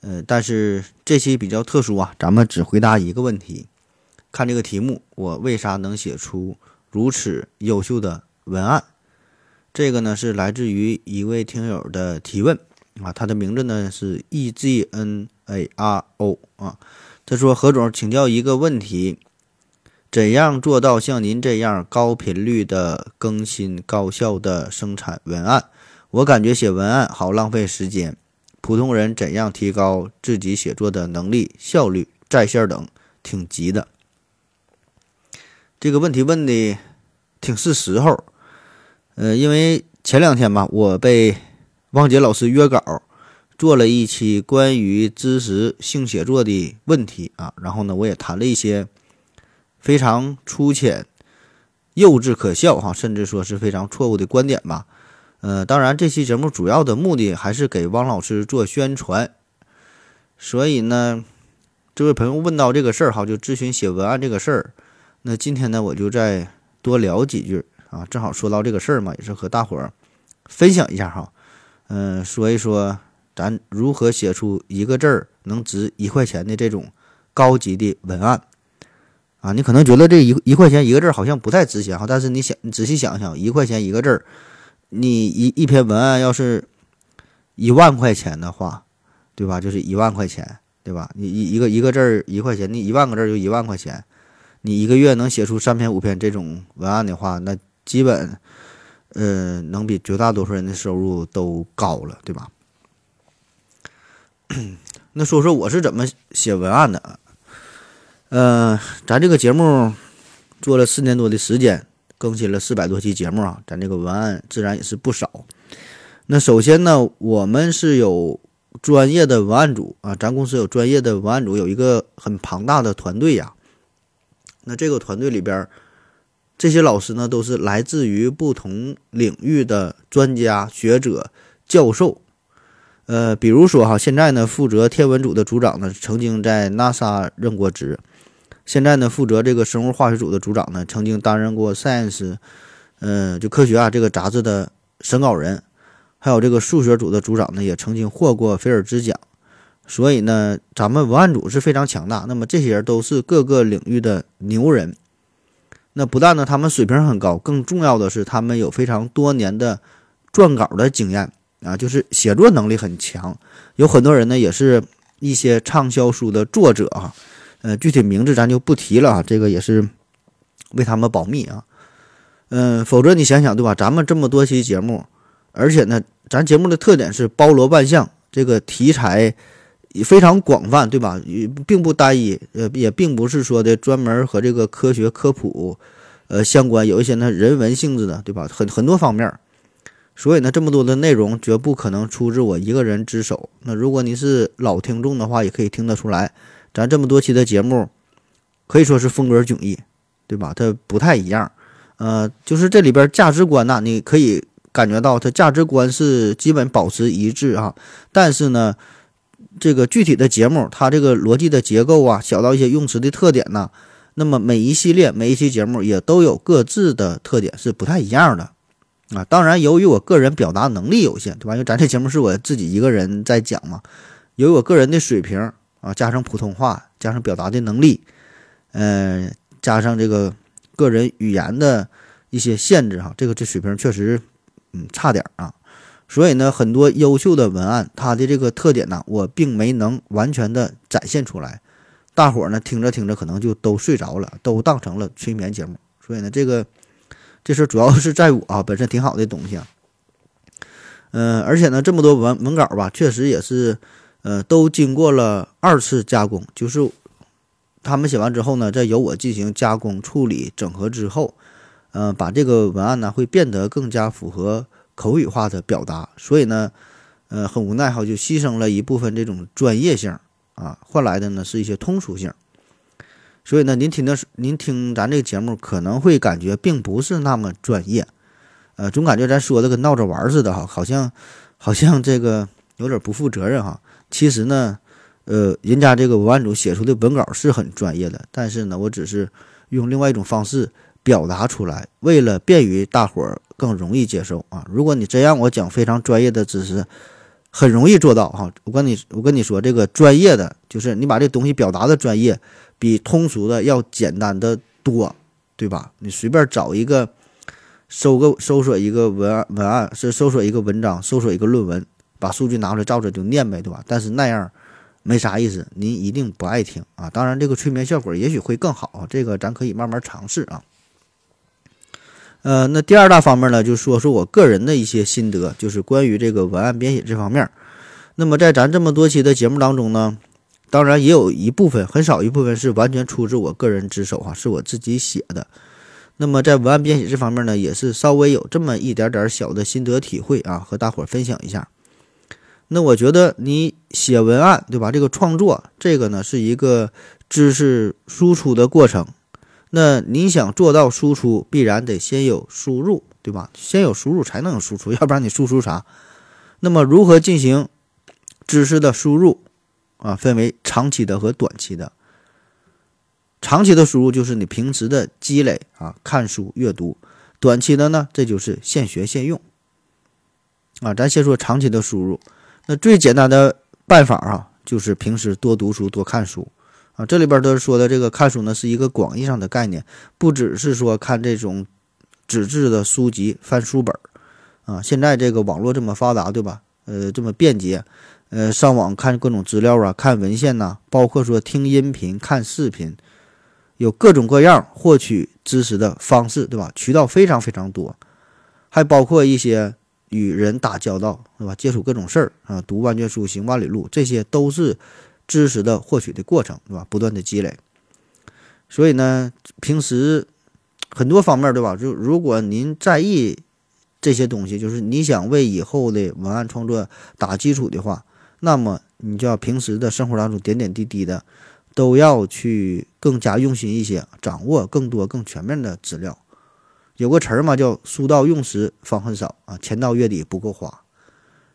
呃，但是这期比较特殊啊，咱们只回答一个问题。看这个题目，我为啥能写出如此优秀的文案？这个呢是来自于一位听友的提问啊，他的名字呢是 E G N A R O 啊。他说：“何总，请教一个问题，怎样做到像您这样高频率的更新、高效的生产文案？我感觉写文案好浪费时间。普通人怎样提高自己写作的能力、效率、在线等，挺急的。”这个问题问的挺是时候，呃，因为前两天吧，我被汪杰老师约稿，做了一期关于知识性写作的问题啊，然后呢，我也谈了一些非常粗浅、幼稚可笑哈，甚至说是非常错误的观点吧。呃，当然，这期节目主要的目的还是给汪老师做宣传，所以呢，这位朋友问到这个事儿哈，就咨询写文案这个事儿。那今天呢，我就再多聊几句啊，正好说到这个事儿嘛，也是和大伙儿分享一下哈。嗯，说一说咱如何写出一个字儿能值一块钱的这种高级的文案啊。你可能觉得这一一块钱一个字儿好像不太值钱哈，但是你想你仔细想想，一块钱一个字儿，你一一篇文案要是一万块钱的话，对吧？就是一万块钱，对吧？你一一个一个字儿一块钱，你一万个字儿就一万块钱。你一个月能写出三篇五篇这种文案的话，那基本，呃，能比绝大多数人的收入都高了，对吧？那说说我是怎么写文案的？呃，咱这个节目做了四年多的时间，更新了四百多期节目啊，咱这个文案自然也是不少。那首先呢，我们是有专业的文案组啊，咱公司有专业的文案组，有一个很庞大的团队呀。那这个团队里边，这些老师呢，都是来自于不同领域的专家学者、教授。呃，比如说哈，现在呢，负责天文组的组长呢，曾经在 NASA 任过职；现在呢，负责这个生物化学组的组长呢，曾经担任过 Science，嗯，就科学啊这个杂志的审稿人；还有这个数学组的组长呢，也曾经获过菲尔兹奖。所以呢，咱们文案组是非常强大。那么这些人都是各个领域的牛人。那不但呢，他们水平很高，更重要的是他们有非常多年的撰稿的经验啊，就是写作能力很强。有很多人呢，也是一些畅销书的作者啊。呃，具体名字咱就不提了啊，这个也是为他们保密啊。嗯，否则你想想对吧？咱们这么多期节目，而且呢，咱节目的特点是包罗万象，这个题材。也非常广泛，对吧？也并不单一，呃，也并不是说的专门和这个科学科普，呃，相关，有一些呢人文性质的，对吧？很很多方面，所以呢，这么多的内容绝不可能出自我一个人之手。那如果你是老听众的话，也可以听得出来，咱这么多期的节目，可以说是风格迥异，对吧？它不太一样，呃，就是这里边价值观呐，你可以感觉到它价值观是基本保持一致啊，但是呢。这个具体的节目，它这个逻辑的结构啊，小到一些用词的特点呢，那么每一系列每一期节目也都有各自的特点，是不太一样的啊。当然，由于我个人表达能力有限，对吧？因为咱这节目是我自己一个人在讲嘛，由于我个人的水平啊，加上普通话，加上表达的能力，嗯，加上这个个人语言的一些限制哈，这个这水平确实嗯差点啊。所以呢，很多优秀的文案，它的这个特点呢，我并没能完全的展现出来。大伙儿呢听着听着，可能就都睡着了，都当成了催眠节目。所以呢，这个这事主要是在我啊，本身挺好的东西啊。嗯，而且呢，这么多文文稿吧，确实也是，呃，都经过了二次加工，就是他们写完之后呢，再由我进行加工处理整合之后，嗯，把这个文案呢会变得更加符合。口语化的表达，所以呢，呃，很无奈哈，就牺牲了一部分这种专业性啊，换来的呢是一些通俗性。所以呢，您听的您听咱这个节目可能会感觉并不是那么专业，呃，总感觉咱说的跟闹着玩似的哈，好像好像这个有点不负责任哈。其实呢，呃，人家这个文案组写出的文稿是很专业的，但是呢，我只是用另外一种方式表达出来，为了便于大伙儿更容易接受啊。如果你真让我讲非常专业的知识，很容易做到哈。我跟你我跟你说，这个专业的就是你把这东西表达的专业。比通俗的要简单的多，对吧？你随便找一个，搜个搜索一个文案文案，是搜索一个文章，搜索一个论文，把数据拿出来照着就念呗，对吧？但是那样没啥意思，您一定不爱听啊。当然，这个催眠效果也许会更好，这个咱可以慢慢尝试啊。呃，那第二大方面呢，就说说我个人的一些心得，就是关于这个文案编写这方面。那么在咱这么多期的节目当中呢。当然也有一部分，很少一部分是完全出自我个人之手哈，是我自己写的。那么在文案编写这方面呢，也是稍微有这么一点点小的心得体会啊，和大伙儿分享一下。那我觉得你写文案对吧？这个创作这个呢是一个知识输出的过程。那你想做到输出，必然得先有输入对吧？先有输入才能有输出，要不然你输出啥？那么如何进行知识的输入？啊，分为长期的和短期的。长期的输入就是你平时的积累啊，看书阅读；短期的呢，这就是现学现用。啊，咱先说长期的输入，那最简单的办法啊，就是平时多读书、多看书。啊，这里边都说的这个看书呢，是一个广义上的概念，不只是说看这种纸质的书籍、翻书本。啊，现在这个网络这么发达，对吧？呃，这么便捷。呃，上网看各种资料啊，看文献呐，包括说听音频、看视频，有各种各样获取知识的方式，对吧？渠道非常非常多，还包括一些与人打交道，对吧？接触各种事儿啊，读万卷书，行万里路，这些都是知识的获取的过程，对吧？不断的积累。所以呢，平时很多方面，对吧？就如果您在意这些东西，就是你想为以后的文案创作打基础的话。那么你就要平时的生活当中点点滴滴的，都要去更加用心一些，掌握更多更全面的资料。有个词儿嘛，叫“书到用时方恨少”啊，钱到月底不够花。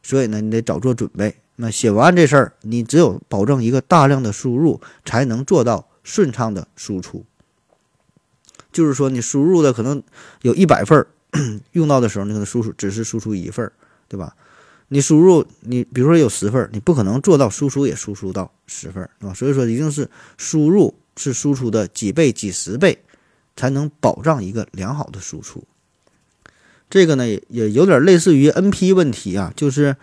所以呢，你得早做准备。那写文案这事儿，你只有保证一个大量的输入，才能做到顺畅的输出。就是说，你输入的可能有一百份儿，用到的时候，你可能输出只是输出一份儿，对吧？你输入你比如说有十份儿，你不可能做到输出也输出到十份，是吧？所以说一定是输入是输出的几倍、几十倍，才能保障一个良好的输出。这个呢也有点类似于 NP 问题啊，就是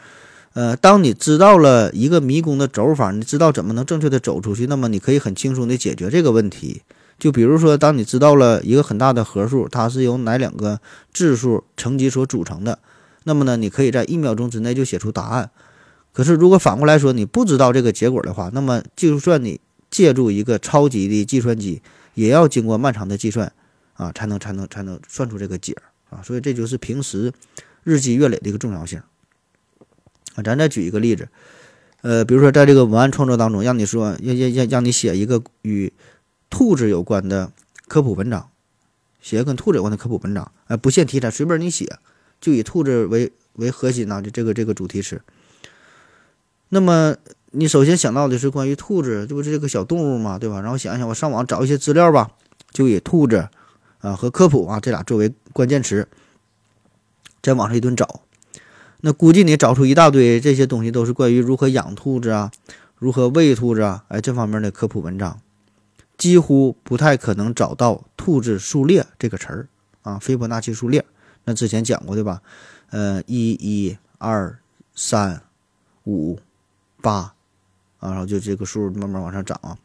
呃，当你知道了一个迷宫的走法，你知道怎么能正确的走出去，那么你可以很轻松的解决这个问题。就比如说，当你知道了一个很大的合数，它是由哪两个质数乘积所组成的。那么呢，你可以在一秒钟之内就写出答案。可是，如果反过来说，你不知道这个结果的话，那么就算你借助一个超级的计算机，也要经过漫长的计算啊，才能才能才能算出这个解啊。所以，这就是平时日积月累的一个重要性啊。咱再举一个例子，呃，比如说在这个文案创作当中，让你说要要要让你写一个与兔子有关的科普文章，写跟兔子有关的科普文章，呃，不限题材，随便你写。就以兔子为为核心呐，就这个这个主题词。那么你首先想到的是关于兔子，这不是这个小动物嘛，对吧？然后想一想，我上网找一些资料吧，就以兔子啊和科普啊这俩作为关键词，在网上一顿找。那估计你找出一大堆这些东西，都是关于如何养兔子啊，如何喂兔子啊，哎这方面的科普文章，几乎不太可能找到“兔子数列”这个词儿啊，斐波那契数列。那之前讲过对吧？呃，一、一、二、三、五、八，啊，然后就这个数慢慢往上涨啊。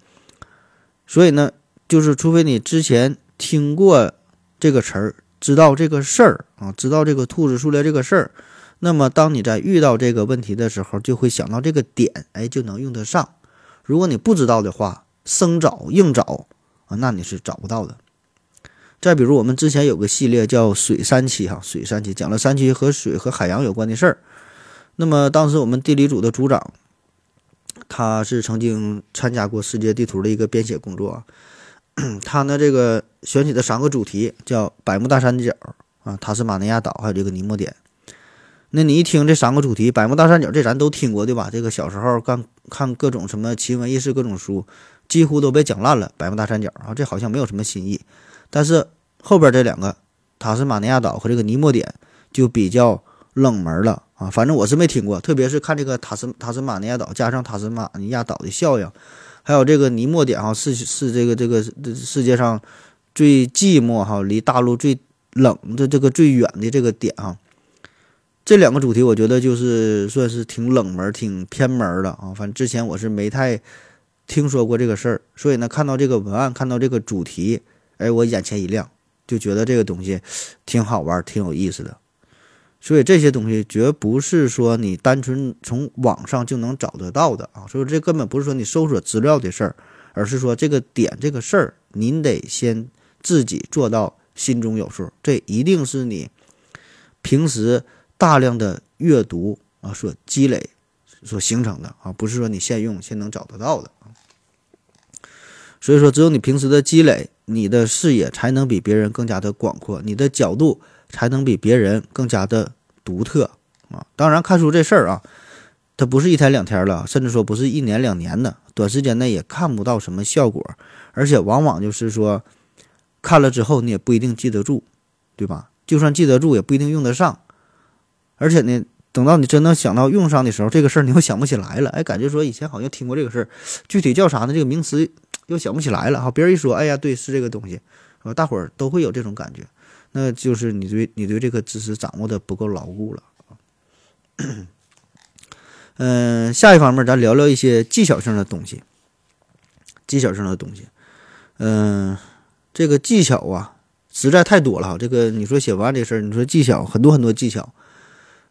所以呢，就是除非你之前听过这个词儿，知道这个事儿啊，知道这个兔子数列这个事儿，那么当你在遇到这个问题的时候，就会想到这个点，哎，就能用得上。如果你不知道的话，生找硬找啊，那你是找不到的。再比如，我们之前有个系列叫“水三期”哈，“水三期”讲了三期和水和海洋有关的事儿。那么当时我们地理组的组长他是曾经参加过世界地图的一个编写工作。他呢，这个选取的三个主题叫百慕大三角啊、塔斯马尼亚岛，还有这个尼莫点。那你一听这三个主题，百慕大三角这咱都听过对吧？这个小时候干看各种什么奇闻异事各种书，几乎都被讲烂了。百慕大三角啊，这好像没有什么新意。但是后边这两个塔斯马尼亚岛和这个尼莫点就比较冷门了啊。反正我是没听过，特别是看这个塔斯塔斯马尼亚岛加上塔斯马尼亚岛的效应。还有这个尼莫点哈是是这个这个世界上最寂寞哈，离大陆最冷的这个最远的这个点哈，这两个主题我觉得就是算是挺冷门、挺偏门的啊。反正之前我是没太听说过这个事儿，所以呢，看到这个文案，看到这个主题，哎，我眼前一亮，就觉得这个东西挺好玩、挺有意思的。所以这些东西绝不是说你单纯从网上就能找得到的啊！所以这根本不是说你搜索资料的事儿，而是说这个点这个事儿，您得先自己做到心中有数。这一定是你平时大量的阅读啊所积累所形成的啊，不是说你现用现能找得到的。所以说，只有你平时的积累，你的视野才能比别人更加的广阔，你的角度才能比别人更加的。独特啊！当然，看书这事儿啊，它不是一天两天了，甚至说不是一年两年的，短时间内也看不到什么效果，而且往往就是说，看了之后你也不一定记得住，对吧？就算记得住，也不一定用得上。而且呢，等到你真的想到用上的时候，这个事儿你又想不起来了。哎，感觉说以前好像听过这个事儿，具体叫啥呢？这个名词又想不起来了。哈，别人一说，哎呀，对，是这个东西，大伙儿都会有这种感觉。那就是你对你对这个知识掌握的不够牢固了嗯，下一方面咱聊聊一些技巧性的东西。技巧性的东西，嗯，这个技巧啊，实在太多了哈。这个你说写文案这事儿，你说技巧很多很多技巧，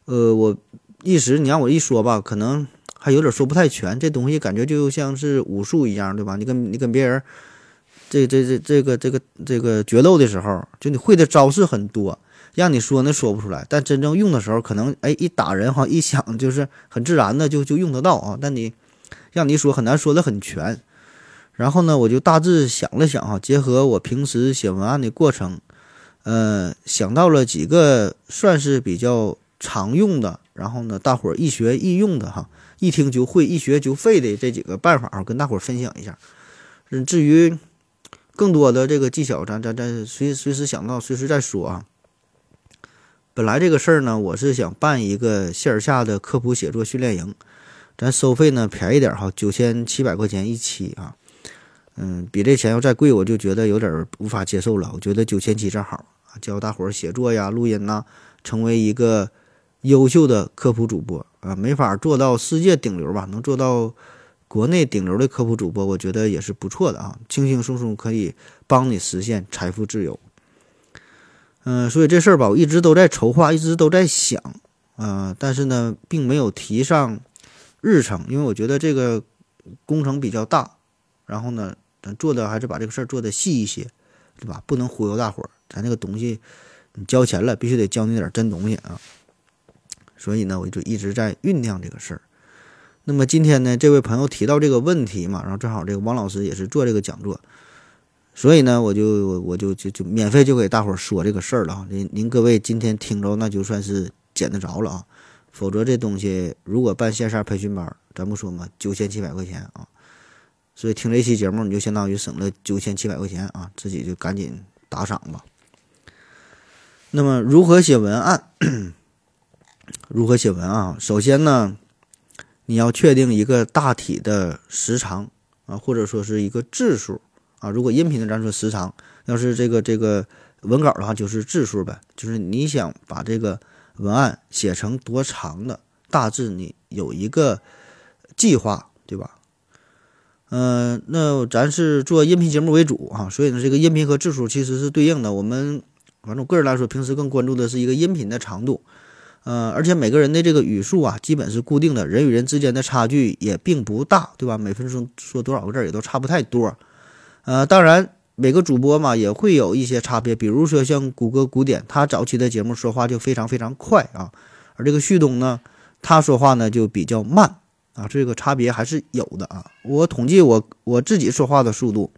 呃，我一时你让我一说吧，可能还有点说不太全。这东西感觉就像是武术一样，对吧？你跟你跟别人。这这这这个这个这个决斗的时候，就你会的招式很多，让你说呢说不出来，但真正用的时候，可能哎一打人哈一想就是很自然的就就用得到啊。但你让你说很难说的很全。然后呢，我就大致想了想哈，结合我平时写文案的过程，呃，想到了几个算是比较常用的，然后呢，大伙儿易学易用的哈，一听就会，一学就废的这几个办法，跟大伙儿分享一下。嗯，至于。更多的这个技巧，咱咱咱随随时想到，随时再说啊。本来这个事儿呢，我是想办一个线下的科普写作训练营，咱收费呢便宜点哈，九千七百块钱一期啊。嗯，比这钱要再贵，我就觉得有点无法接受了。我觉得九千七正好啊，教大伙儿写作呀、录音呐，成为一个优秀的科普主播啊，没法做到世界顶流吧，能做到。国内顶流的科普主播，我觉得也是不错的啊，轻轻松松可以帮你实现财富自由。嗯，所以这事儿吧，我一直都在筹划，一直都在想，啊，但是呢，并没有提上日程，因为我觉得这个工程比较大，然后呢，咱做的还是把这个事儿做的细一些，对吧？不能忽悠大伙儿，咱这个东西你交钱了，必须得教你点真东西啊。所以呢，我就一直在酝酿这个事儿。那么今天呢，这位朋友提到这个问题嘛，然后正好这个王老师也是做这个讲座，所以呢，我就我就就就免费就给大伙儿说这个事儿了啊。您您各位今天听着，那就算是捡得着了啊。否则这东西如果办线上培训班，咱不说嘛，九千七百块钱啊。所以听这期节目，你就相当于省了九千七百块钱啊，自己就赶紧打赏吧。那么如何写文案？如何写文案？首先呢。你要确定一个大体的时长啊，或者说是一个字数啊。如果音频的，咱说时长；要是这个这个文稿的话，就是字数呗。就是你想把这个文案写成多长的，大致你有一个计划，对吧？嗯，那咱是做音频节目为主啊，所以呢，这个音频和字数其实是对应的。我们反正我个人来说，平时更关注的是一个音频的长度。呃，而且每个人的这个语速啊，基本是固定的，人与人之间的差距也并不大，对吧？每分钟说多少个字也都差不太多。呃，当然每个主播嘛也会有一些差别，比如说像谷歌古典，他早期的节目说话就非常非常快啊，而这个旭东呢，他说话呢就比较慢啊，这个差别还是有的啊。我统计我我自己说话的速度，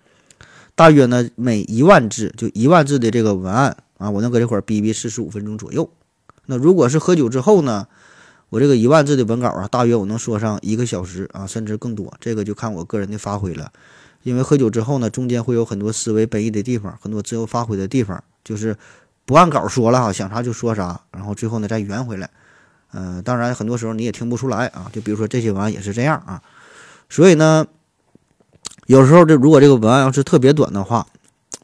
大约呢每一万字就一万字的这个文案啊，我能搁这块儿逼逼四十五分钟左右。那如果是喝酒之后呢，我这个一万字的文稿啊，大约我能说上一个小时啊，甚至更多。这个就看我个人的发挥了。因为喝酒之后呢，中间会有很多思维本意的地方，很多自由发挥的地方，就是不按稿说了哈，想啥就说啥，然后最后呢再圆回来。嗯，当然很多时候你也听不出来啊，就比如说这些文案也是这样啊。所以呢，有时候这如果这个文案要是特别短的话，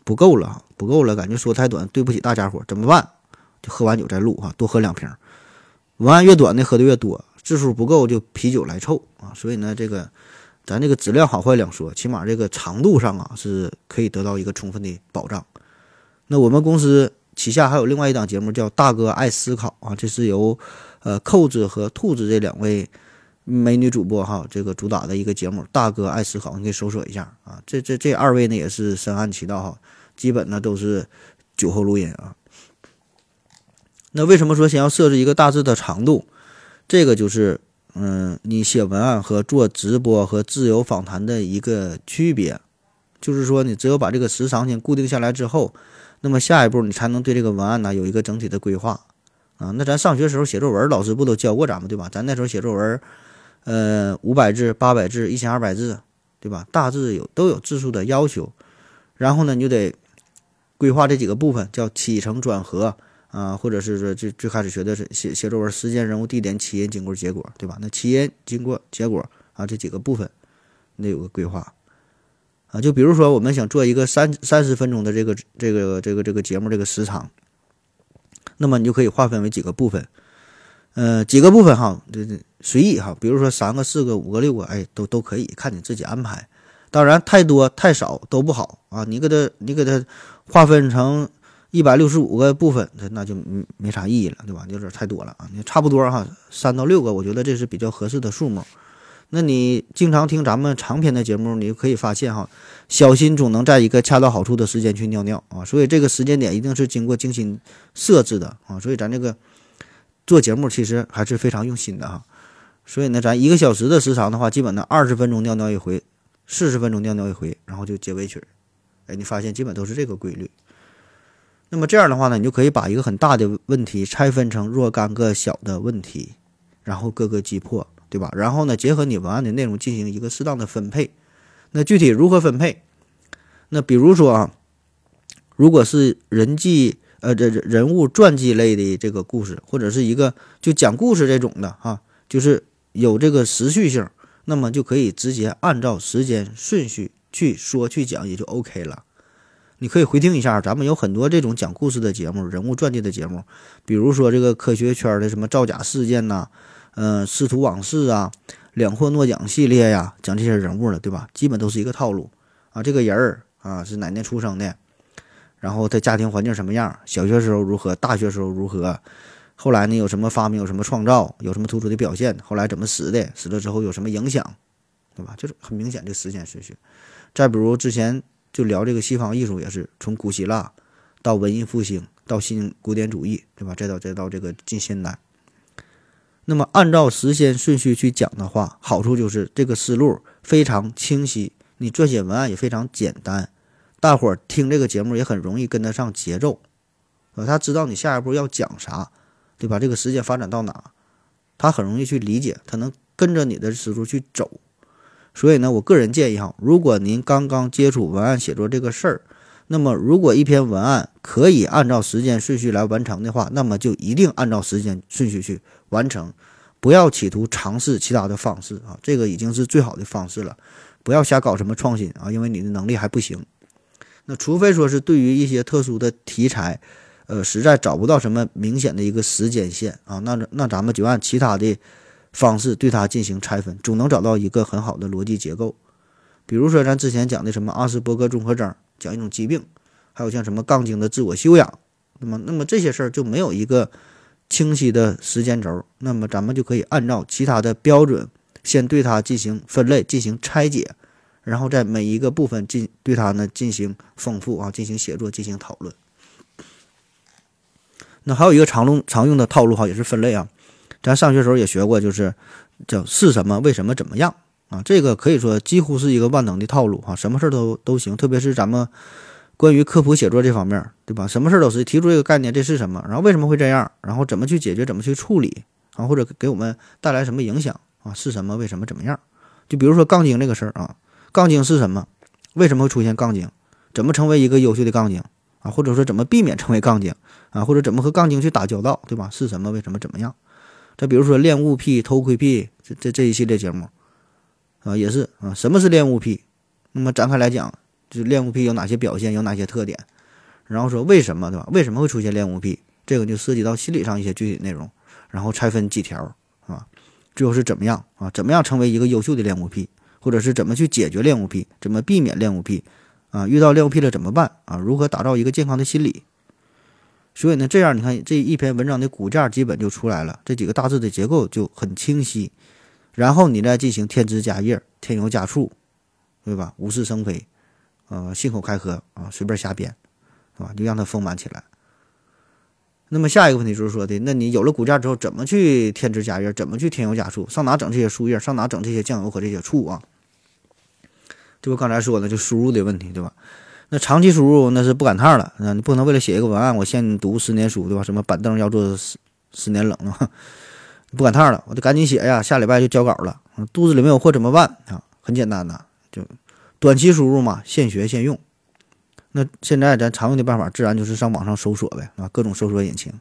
不够了，不够了，感觉说太短，对不起大家伙，怎么办？就喝完酒再录哈，多喝两瓶。文案越短的喝的越多，字数不够就啤酒来凑啊。所以呢，这个。咱这个质量好坏两说，起码这个长度上啊是可以得到一个充分的保障。那我们公司旗下还有另外一档节目叫《大哥爱思考》啊，这是由呃扣子和兔子这两位美女主播哈这个主打的一个节目。大哥爱思考，你可以搜索一下啊。这这这二位呢也是深谙其道哈，基本呢都是酒后录音啊。那为什么说先要设置一个大致的长度？这个就是。嗯，你写文案和做直播和自由访谈的一个区别，就是说你只有把这个时长先固定下来之后，那么下一步你才能对这个文案呢有一个整体的规划啊。那咱上学时候写作文，老师不都教过咱们对吧？咱那时候写作文，呃，五百字、八百字、一千二百字，对吧？大致有都有字数的要求，然后呢，你就得规划这几个部分，叫起承转合。啊，或者是说最最开始学的是写写作文，时间、人物、地点、起因、经过、结果，对吧？那起因、经过、结果啊，这几个部分，得有个规划啊。就比如说，我们想做一个三三十分钟的这个这个这个这个节目，这个时长，那么你就可以划分为几个部分，呃，几个部分哈，这这随意哈。比如说三个、四个、五个、六个，哎，都都可以，看你自己安排。当然，太多太少都不好啊。你给它你给它划分成。一百六十五个部分，那那就没啥意义了，对吧？有点太多了啊，你差不多哈，三到六个，我觉得这是比较合适的数目。那你经常听咱们长篇的节目，你就可以发现哈，小新总能在一个恰到好处的时间去尿尿啊，所以这个时间点一定是经过精心设置的啊，所以咱这个做节目其实还是非常用心的哈。所以呢，咱一个小时的时长的话，基本呢二十分钟尿尿一回，四十分钟尿尿一回，然后就结尾曲。哎，你发现基本都是这个规律。那么这样的话呢，你就可以把一个很大的问题拆分成若干个小的问题，然后各个击破，对吧？然后呢，结合你文案的内容进行一个适当的分配。那具体如何分配？那比如说啊，如果是人际呃这人物传记类的这个故事，或者是一个就讲故事这种的哈，就是有这个时序性，那么就可以直接按照时间顺序去说去讲，也就 OK 了。你可以回听一下，咱们有很多这种讲故事的节目、人物传记的节目，比如说这个科学圈的什么造假事件呐，嗯，师徒往事啊，两获诺奖系列呀，讲这些人物的，对吧？基本都是一个套路啊。这个人儿啊是哪年出生的，然后他家庭环境什么样，小学时候如何，大学时候如何，后来呢有什么发明，有什么创造，有什么突出的表现，后来怎么死的，死了之后有什么影响，对吧？就是很明显的时间顺序。再比如之前。就聊这个西方艺术，也是从古希腊到文艺复兴，到新古典主义，对吧？再到再到这个近现代。那么按照时间顺序去讲的话，好处就是这个思路非常清晰，你撰写文案也非常简单，大伙儿听这个节目也很容易跟得上节奏，呃，他知道你下一步要讲啥，对吧？这个时间发展到哪，他很容易去理解，他能跟着你的思路去走。所以呢，我个人建议哈，如果您刚刚接触文案写作这个事儿，那么如果一篇文案可以按照时间顺序来完成的话，那么就一定按照时间顺序去完成，不要企图尝试其他的方式啊，这个已经是最好的方式了，不要瞎搞什么创新啊，因为你的能力还不行。那除非说是对于一些特殊的题材，呃，实在找不到什么明显的一个时间线啊，那那咱们就按其他的。方式对它进行拆分，总能找到一个很好的逻辑结构。比如说，咱之前讲的什么阿斯伯格综合征，讲一种疾病，还有像什么杠精的自我修养，那么，那么这些事儿就没有一个清晰的时间轴。那么，咱们就可以按照其他的标准，先对它进行分类、进行拆解，然后在每一个部分进对它呢进行丰富啊，进行写作、进行讨论。那还有一个常用常用的套路哈，也是分类啊。咱上学时候也学过，就是叫是什么？为什么？怎么样？啊，这个可以说几乎是一个万能的套路哈，什么事儿都都行。特别是咱们关于科普写作这方面，对吧？什么事儿都是提出一个概念，这是什么？然后为什么会这样？然后怎么去解决？怎么去处理？啊，或者给我们带来什么影响？啊，是什么？为什么？怎么样？就比如说杠精这个事儿啊，杠精是什么？为什么会出现杠精？怎么成为一个优秀的杠精？啊，或者说怎么避免成为杠精？啊，或者怎么和杠精去打交道？对吧？是什么？为什么？怎么样？再比如说恋物癖、偷窥癖这这这一系列节目。啊，也是啊，什么是恋物癖？那么展开来讲，就是恋物癖有哪些表现，有哪些特点？然后说为什么，对吧？为什么会出现恋物癖？这个就涉及到心理上一些具体内容，然后拆分几条，啊，最后是怎么样啊？怎么样成为一个优秀的恋物癖？或者是怎么去解决恋物癖？怎么避免恋物癖？啊，遇到恋物癖了怎么办？啊，如何打造一个健康的心理？所以呢，这样你看这一篇文章的骨架基本就出来了，这几个大致的结构就很清晰。然后你再进行添枝加叶、添油加醋，对吧？无事生非，呃，信口开河啊，随便瞎编，是吧？就让它丰满起来。那么下一个问题就是说的，那你有了骨架之后，怎么去添枝加叶？怎么去添油加醋？上哪整这些树叶？上哪整这些酱油和这些醋啊？这不刚才说的，就输入的问题，对吧？那长期输入那是不赶趟了啊！你不能为了写一个文案，我先读十年书，对吧？什么板凳要坐十十年冷啊？不赶趟了，我得赶紧写呀！下礼拜就交稿了。肚子里没有货怎么办啊？很简单的，就短期输入嘛，现学现用。那现在咱常用的办法，自然就是上网上搜索呗，啊，各种搜索引擎。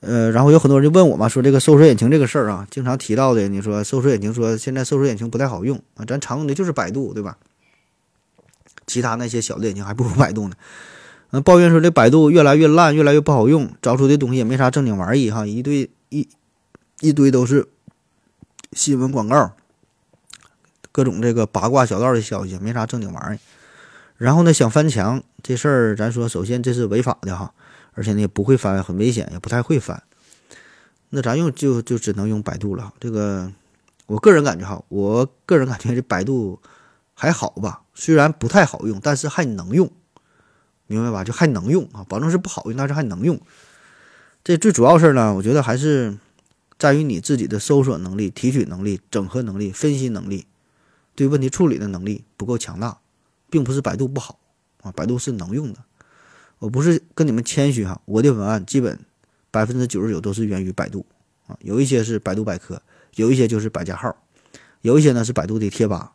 呃，然后有很多人就问我嘛，说这个搜索引擎这个事儿啊，经常提到的，你说搜索引擎说现在搜索引擎不太好用啊，咱常用的就是百度，对吧？其他那些小的眼睛还不如百度呢。嗯，抱怨说这百度越来越烂，越来越不好用，找出的东西也没啥正经玩意哈，一堆一。一堆都是新闻广告，各种这个八卦小道的消息，没啥正经玩意儿。然后呢，想翻墙这事儿，咱说首先这是违法的哈，而且呢也不会翻，很危险，也不太会翻。那咱用就就只能用百度了。这个我个人感觉哈，我个人感觉这百度还好吧，虽然不太好用，但是还能用，明白吧？就还能用啊，保证是不好用，但是还能用。这最主要事儿呢，我觉得还是。在于你自己的搜索能力、提取能力、整合能力、分析能力，对问题处理的能力不够强大，并不是百度不好啊，百度是能用的。我不是跟你们谦虚哈，我的文案基本百分之九十九都是源于百度啊，有一些是百度百科，有一些就是百家号，有一些呢是百度的贴吧，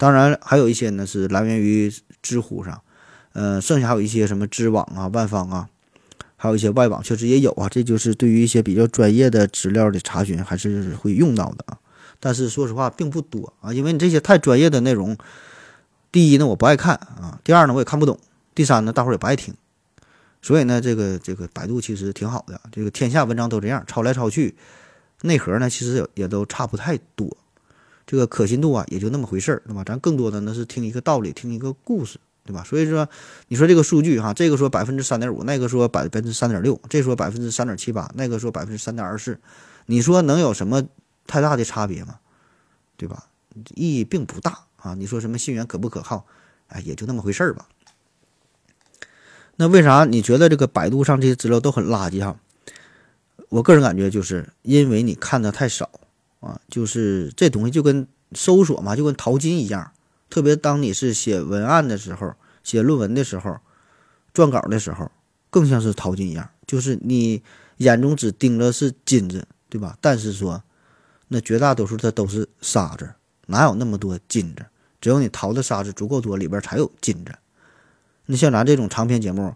当然还有一些呢是来源于知乎上，呃，剩下还有一些什么知网啊、万方啊。还有一些外网确实也有啊，这就是对于一些比较专业的资料的查询还是会用到的啊。但是说实话并不多啊，因为你这些太专业的内容，第一呢我不爱看啊，第二呢我也看不懂，第三呢大伙也不爱听。所以呢，这个这个百度其实挺好的，这个天下文章都这样，抄来抄去，内核呢其实也也都差不太多，这个可信度啊也就那么回事儿，对吧？咱更多的呢是听一个道理，听一个故事。对吧？所以说，你说这个数据哈，这个说百分之三点五，那个说百分之三点六，这说百分之三点七八，那个说百分之三点二四，你说能有什么太大的差别吗？对吧？意义并不大啊。你说什么信源可不可靠？哎，也就那么回事儿吧。那为啥你觉得这个百度上这些资料都很垃圾哈？我个人感觉就是因为你看的太少啊，就是这东西就跟搜索嘛，就跟淘金一样。特别当你是写文案的时候、写论文的时候、撰稿的时候，更像是淘金一样，就是你眼中只盯着是金子，对吧？但是说，那绝大多数它都是沙子，哪有那么多金子？只有你淘的沙子足够多，里边才有金子。你像咱这种长篇节目，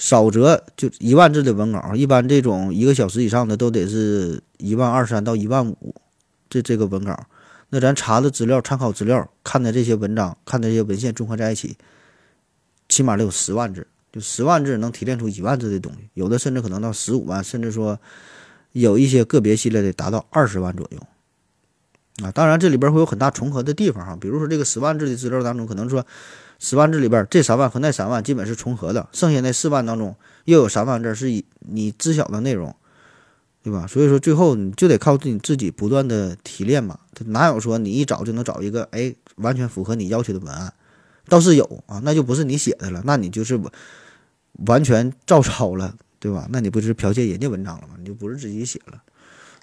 少则就一万字的文稿，一般这种一个小时以上的都得是一万二三到一万五，这这个文稿。那咱查的资料、参考资料、看的这些文章、看的这些文献综合在一起，起码得有十万字，就十万字能提炼出一万字的东西，有的甚至可能到十五万，甚至说有一些个别系列的达到二十万左右。啊，当然这里边会有很大重合的地方哈，比如说这个十万字的资料当中，可能说十万字里边这三万和那三万基本是重合的，剩下那四万当中又有三万字是以你知晓的内容。对吧？所以说最后你就得靠你自己不断的提炼嘛。哪有说你一找就能找一个哎完全符合你要求的文案？倒是有啊，那就不是你写的了，那你就是完全照抄了，对吧？那你不是剽窃人家文章了吗？你就不是自己写了。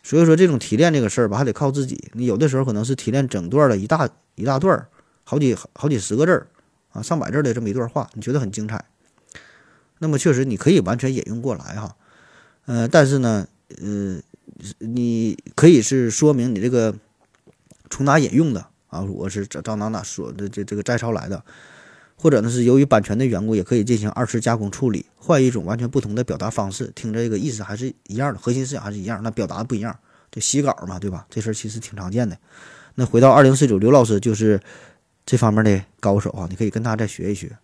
所以说这种提炼这个事儿吧，还得靠自己。你有的时候可能是提炼整段的一大一大段儿，好几好几十个字儿啊，上百字的这么一段话，你觉得很精彩。那么确实你可以完全引用过来哈，呃，但是呢，呃，你可以是说明你这个从哪引用的啊？我是张张哪哪说的这这个摘抄来的，或者呢是由于版权的缘故，也可以进行二次加工处理，换一种完全不同的表达方式，听这个意思还是一样的，核心思想还是一样，那表达不一样，就洗稿嘛，对吧？这事儿其实挺常见的。那回到二零四九，刘老师就是这方面的高手啊，你可以跟他再学一学，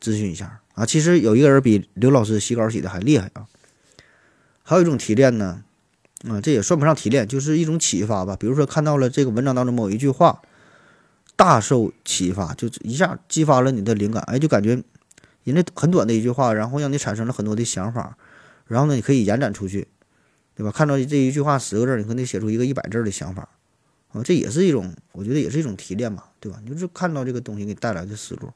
咨询一下。啊，其实有一个人比刘老师洗稿洗的还厉害啊！还有一种提炼呢，啊，这也算不上提炼，就是一种启发吧。比如说看到了这个文章当中某一句话，大受启发，就一下激发了你的灵感，哎，就感觉人家很短的一句话，然后让你产生了很多的想法，然后呢，你可以延展出去，对吧？看到这一句话十个字，你可能写出一个一百字的想法，啊，这也是一种，我觉得也是一种提炼嘛，对吧？你就是看到这个东西给带来的思路。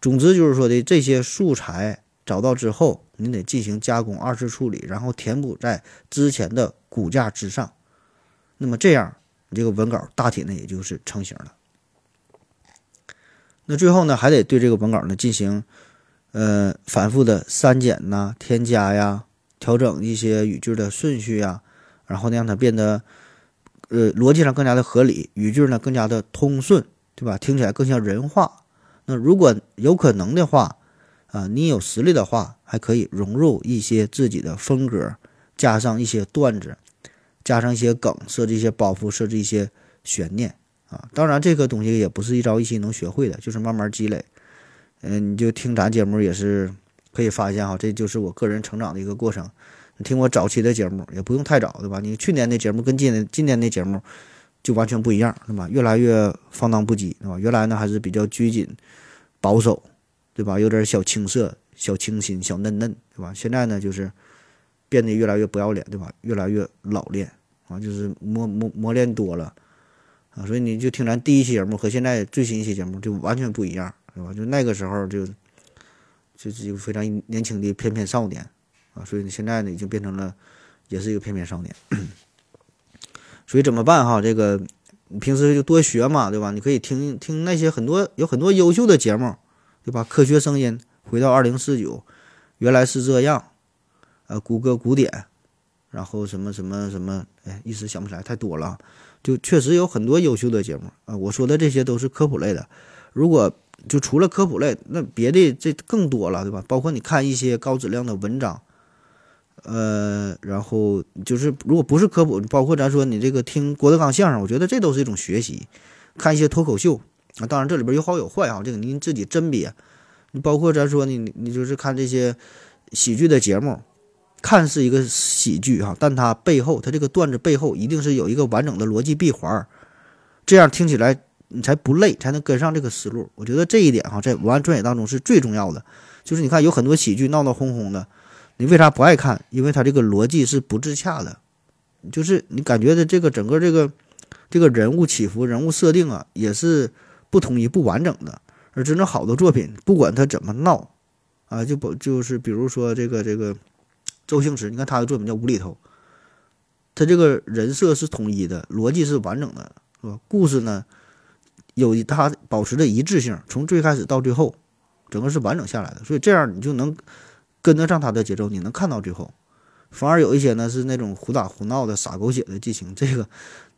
总之就是说的这些素材找到之后，你得进行加工、二次处理，然后填补在之前的骨架之上。那么这样，你这个文稿大体呢也就是成型了。那最后呢，还得对这个文稿呢进行呃反复的删减呐、添加呀、调整一些语句的顺序呀，然后呢让它变得呃逻辑上更加的合理，语句呢更加的通顺，对吧？听起来更像人话。那如果有可能的话，啊，你有实力的话，还可以融入一些自己的风格，加上一些段子，加上一些梗，设置一些包袱，设置一些悬念啊。当然，这个东西也不是一朝一夕能学会的，就是慢慢积累。嗯，你就听咱节目也是可以发现哈，这就是我个人成长的一个过程。你听我早期的节目，也不用太早，对吧？你去年的节目跟今年今年的节目。就完全不一样，对吧？越来越放荡不羁，对吧？原来呢还是比较拘谨、保守，对吧？有点小青涩、小清新、小嫩嫩，对吧？现在呢就是变得越来越不要脸，对吧？越来越老练啊，就是磨磨磨练多了啊，所以你就听咱第一期节目和现在最新一期节目就完全不一样，对吧？就那个时候就就是一个非常年轻的翩翩少年啊，所以你现在呢已经变成了也是一个翩翩少年。所以怎么办哈？这个你平时就多学嘛，对吧？你可以听听那些很多有很多优秀的节目，对吧？科学声音，回到二零四九，原来是这样，呃，谷歌古典，然后什么什么什么，哎，一时想不起来，太多了。就确实有很多优秀的节目啊。我说的这些都是科普类的，如果就除了科普类，那别的这更多了，对吧？包括你看一些高质量的文章。呃，然后就是如果不是科普，包括咱说你这个听郭德纲相声，我觉得这都是一种学习。看一些脱口秀啊，当然这里边有好有坏啊，这个您自己甄别。你包括咱说你你就是看这些喜剧的节目，看似一个喜剧哈，但它背后它这个段子背后一定是有一个完整的逻辑闭环，这样听起来你才不累，才能跟上这个思路。我觉得这一点哈，在文案撰写当中是最重要的。就是你看有很多喜剧闹闹哄哄的。你为啥不爱看？因为它这个逻辑是不自洽的，就是你感觉的这个整个这个这个人物起伏、人物设定啊，也是不统一、不完整的。而真正好的作品，不管他怎么闹啊，就不就是比如说这个这个周星驰，你看他的作品叫《无厘头》，他这个人设是统一的，逻辑是完整的，是吧？故事呢，有他保持着一致性，从最开始到最后，整个是完整下来的。所以这样你就能。跟得上他的节奏，你能看到最后。反而有一些呢是那种胡打胡闹的傻狗血的剧情，这个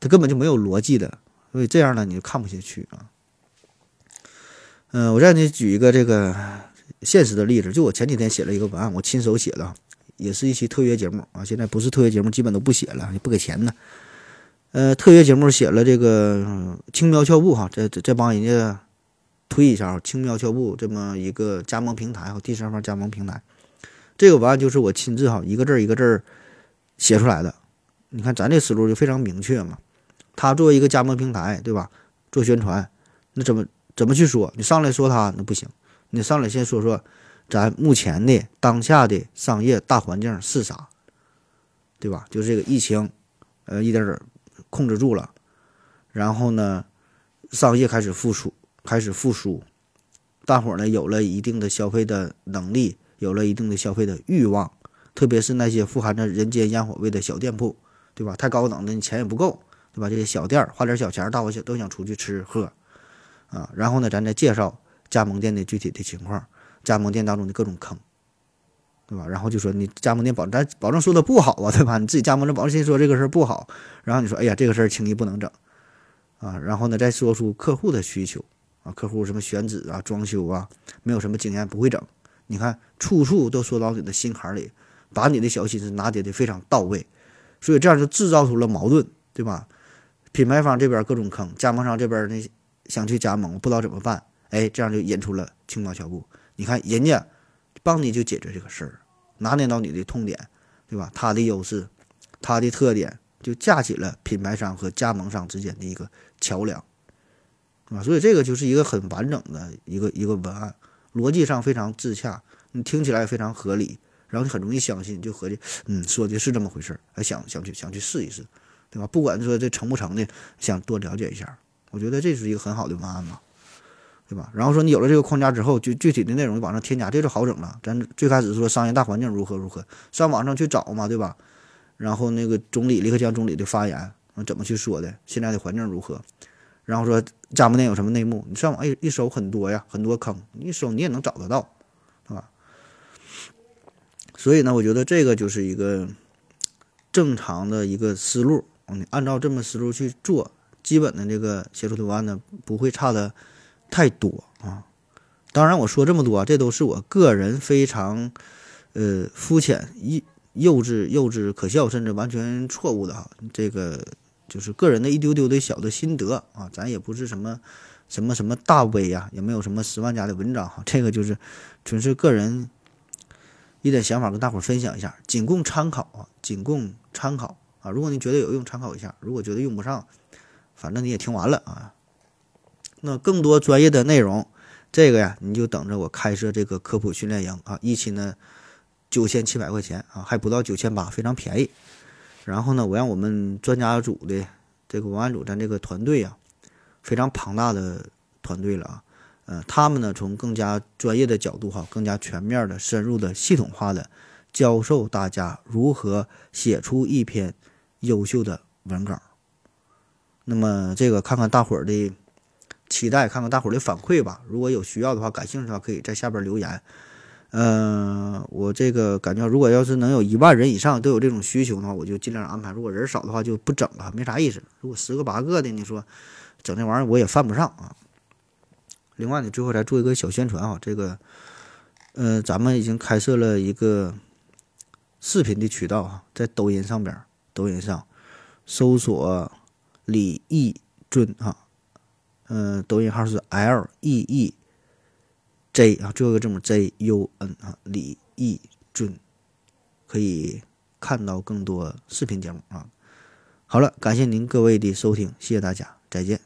他根本就没有逻辑的，所以这样呢你就看不下去啊。嗯，我再给你举一个这个现实的例子，就我前几天写了一个文案，我亲手写的，也是一期特约节目啊。现在不是特约节目，基本都不写了，也不给钱呢。呃，特约节目写了这个轻描翘步哈，这这这帮人家推一下轻描翘步这么一个加盟平台和第三方加盟平台。这个文案就是我亲自哈一个字一个字写出来的，你看咱这思路就非常明确嘛。他作为一个加盟平台，对吧？做宣传，那怎么怎么去说？你上来说他那不行，你上来先说说咱目前的当下的商业大环境是啥，对吧？就是这个疫情，呃，一点点控制住了，然后呢，商业开始复苏，开始复苏，大伙儿呢有了一定的消费的能力。有了一定的消费的欲望，特别是那些富含着人间烟火味的小店铺，对吧？太高等的你钱也不够，对吧？这些小店儿花点小钱，大伙想都想出去吃喝，啊，然后呢，咱再介绍加盟店的具体的情况，加盟店当中的各种坑，对吧？然后就说你加盟店保咱保证说的不好啊，对吧？你自己加盟的保证先说这个事儿不好，然后你说哎呀这个事儿轻易不能整，啊，然后呢再说出客户的需求啊，客户什么选址啊、装修啊，没有什么经验不会整，你看处处都说到你的心坎里，把你的小心思拿捏的非常到位，所以这样就制造出了矛盾，对吧？品牌方这边各种坑，加盟商这边呢想去加盟不知道怎么办，哎，这样就引出了轻装巧布。你看人家。帮你就解决这个事儿，拿捏到你的痛点，对吧？他的优势，他的特点，就架起了品牌商和加盟商之间的一个桥梁，啊，所以这个就是一个很完整的一个一个文案，逻辑上非常自洽，你听起来也非常合理，然后你很容易相信，就合计，嗯，说的是这么回事儿，还想想去想去试一试，对吧？不管说这成不成的，想多了解一下，我觉得这是一个很好的文案嘛。对吧？然后说你有了这个框架之后，就具体的内容往上添加，这就好整了。咱最开始说商业大环境如何如何，上网上去找嘛，对吧？然后那个总理李克强总理的发言，怎么去说的？现在的环境如何？然后说加盟店有什么内幕？你上网一一搜很多呀，很多坑，一搜你也能找得到，是吧？所以呢，我觉得这个就是一个正常的一个思路，你按照这么思路去做，基本的这个写出图案呢，不会差的。太多啊！当然，我说这么多，这都是我个人非常，呃，肤浅、幼幼稚、幼稚、可笑，甚至完全错误的哈。这个就是个人的一丢丢的小的心得啊，咱也不是什么什么什么大 V 呀，也没有什么十万加的文章哈。这个就是纯是个人一点想法，跟大伙分享一下，仅供参考啊，仅供参考啊。如果你觉得有用，参考一下；如果觉得用不上，反正你也听完了啊。那更多专业的内容，这个呀，你就等着我开设这个科普训练营啊！一期呢九千七百块钱啊，还不到九千八，非常便宜。然后呢，我让我们专家组的这个文案组，咱这个团队啊，非常庞大的团队了啊。呃，他们呢从更加专业的角度哈，更加全面的、深入的、系统化的教授大家如何写出一篇优秀的文稿。那么这个看看大伙儿的。期待看看大伙儿的反馈吧。如果有需要的话，感兴趣的话，可以在下边留言。嗯，我这个感觉，如果要是能有一万人以上都有这种需求的话，我就尽量安排。如果人少的话，就不整了，没啥意思。如果十个八个的，你说整这玩意儿我也犯不上啊。另外呢，最后再做一个小宣传啊，这个，呃，咱们已经开设了一个视频的渠道啊，在抖音上边，抖音上搜索李义尊啊。嗯，抖音号是 L E E J 啊，最后一个字母 J U N 啊，李义尊，可以看到更多视频节目啊。好了，感谢您各位的收听，谢谢大家，再见。